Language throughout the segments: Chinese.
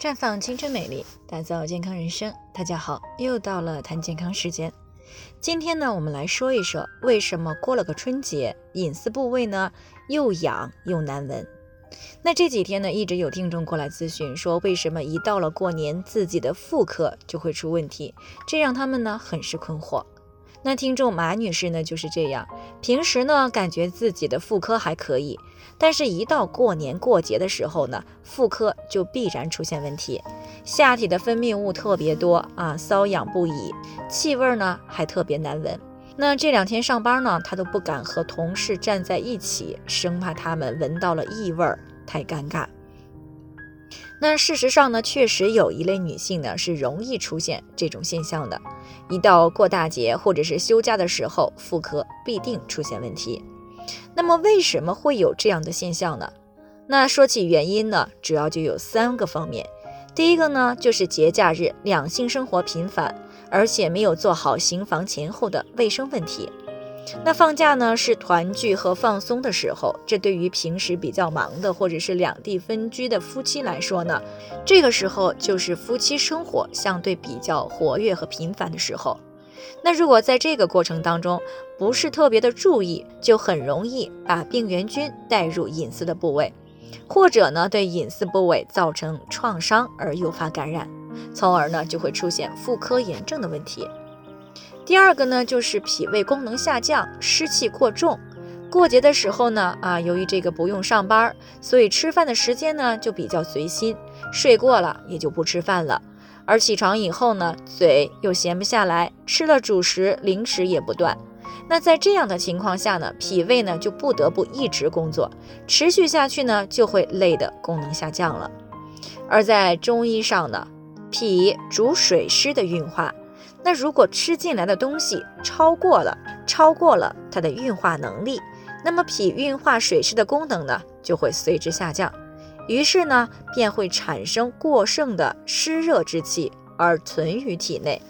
绽放青春美丽，打造健康人生。大家好，又到了谈健康时间。今天呢，我们来说一说为什么过了个春节，隐私部位呢又痒又难闻。那这几天呢，一直有听众过来咨询，说为什么一到了过年，自己的妇科就会出问题，这让他们呢很是困惑。那听众马女士呢就是这样，平时呢感觉自己的妇科还可以，但是一到过年过节的时候呢，妇科就必然出现问题，下体的分泌物特别多啊，瘙痒不已，气味呢还特别难闻。那这两天上班呢，她都不敢和同事站在一起，生怕他们闻到了异味，太尴尬。那事实上呢，确实有一类女性呢是容易出现这种现象的。一到过大节或者是休假的时候，妇科必定出现问题。那么为什么会有这样的现象呢？那说起原因呢，主要就有三个方面。第一个呢，就是节假日两性生活频繁，而且没有做好行房前后的卫生问题。那放假呢是团聚和放松的时候，这对于平时比较忙的或者是两地分居的夫妻来说呢，这个时候就是夫妻生活相对比较活跃和频繁的时候。那如果在这个过程当中不是特别的注意，就很容易把病原菌带入隐私的部位，或者呢对隐私部位造成创伤而诱发感染，从而呢就会出现妇科炎症的问题。第二个呢，就是脾胃功能下降，湿气过重。过节的时候呢，啊，由于这个不用上班，所以吃饭的时间呢就比较随心，睡过了也就不吃饭了。而起床以后呢，嘴又闲不下来，吃了主食零食也不断。那在这样的情况下呢，脾胃呢就不得不一直工作，持续下去呢就会累的功能下降了。而在中医上呢，脾主水湿的运化。那如果吃进来的东西超过了，超过了它的运化能力，那么脾运化水湿的功能呢就会随之下降，于是呢便会产生过剩的湿热之气而存于体内。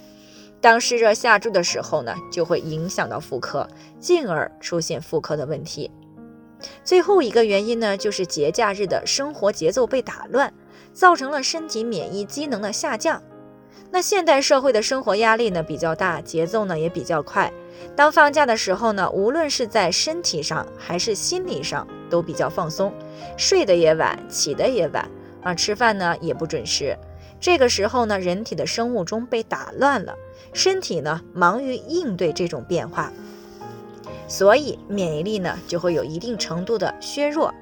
当湿热下注的时候呢，就会影响到妇科，进而出现妇科的问题。最后一个原因呢，就是节假日的生活节奏被打乱，造成了身体免疫机能的下降。那现代社会的生活压力呢比较大，节奏呢也比较快。当放假的时候呢，无论是在身体上还是心理上都比较放松，睡得也晚，起得也晚啊，吃饭呢也不准时。这个时候呢，人体的生物钟被打乱了，身体呢忙于应对这种变化，所以免疫力呢就会有一定程度的削弱。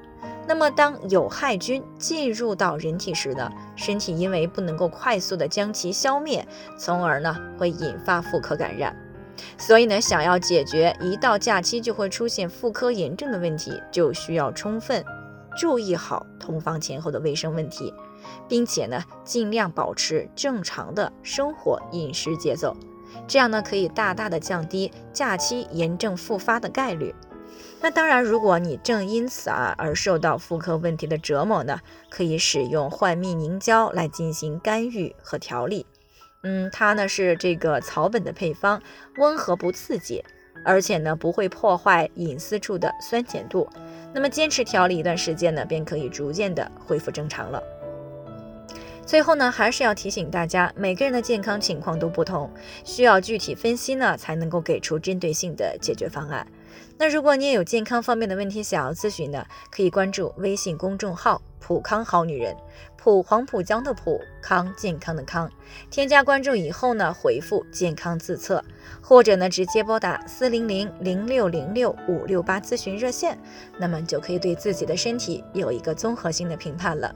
那么，当有害菌进入到人体时呢，身体因为不能够快速的将其消灭，从而呢会引发妇科感染。所以呢，想要解决一到假期就会出现妇科炎症的问题，就需要充分注意好同房前后的卫生问题，并且呢尽量保持正常的生活饮食节奏，这样呢可以大大的降低假期炎症复发的概率。那当然，如果你正因此啊而受到妇科问题的折磨呢，可以使用幻蜜凝胶来进行干预和调理。嗯，它呢是这个草本的配方，温和不刺激，而且呢不会破坏隐私处的酸碱度。那么坚持调理一段时间呢，便可以逐渐的恢复正常了。最后呢，还是要提醒大家，每个人的健康情况都不同，需要具体分析呢，才能够给出针对性的解决方案。那如果你也有健康方面的问题想要咨询呢，可以关注微信公众号“普康好女人”，普黄浦江的普康健康的康，添加关注以后呢，回复健康自测，或者呢直接拨打四零零零六零六五六八咨询热线，那么就可以对自己的身体有一个综合性的评判了。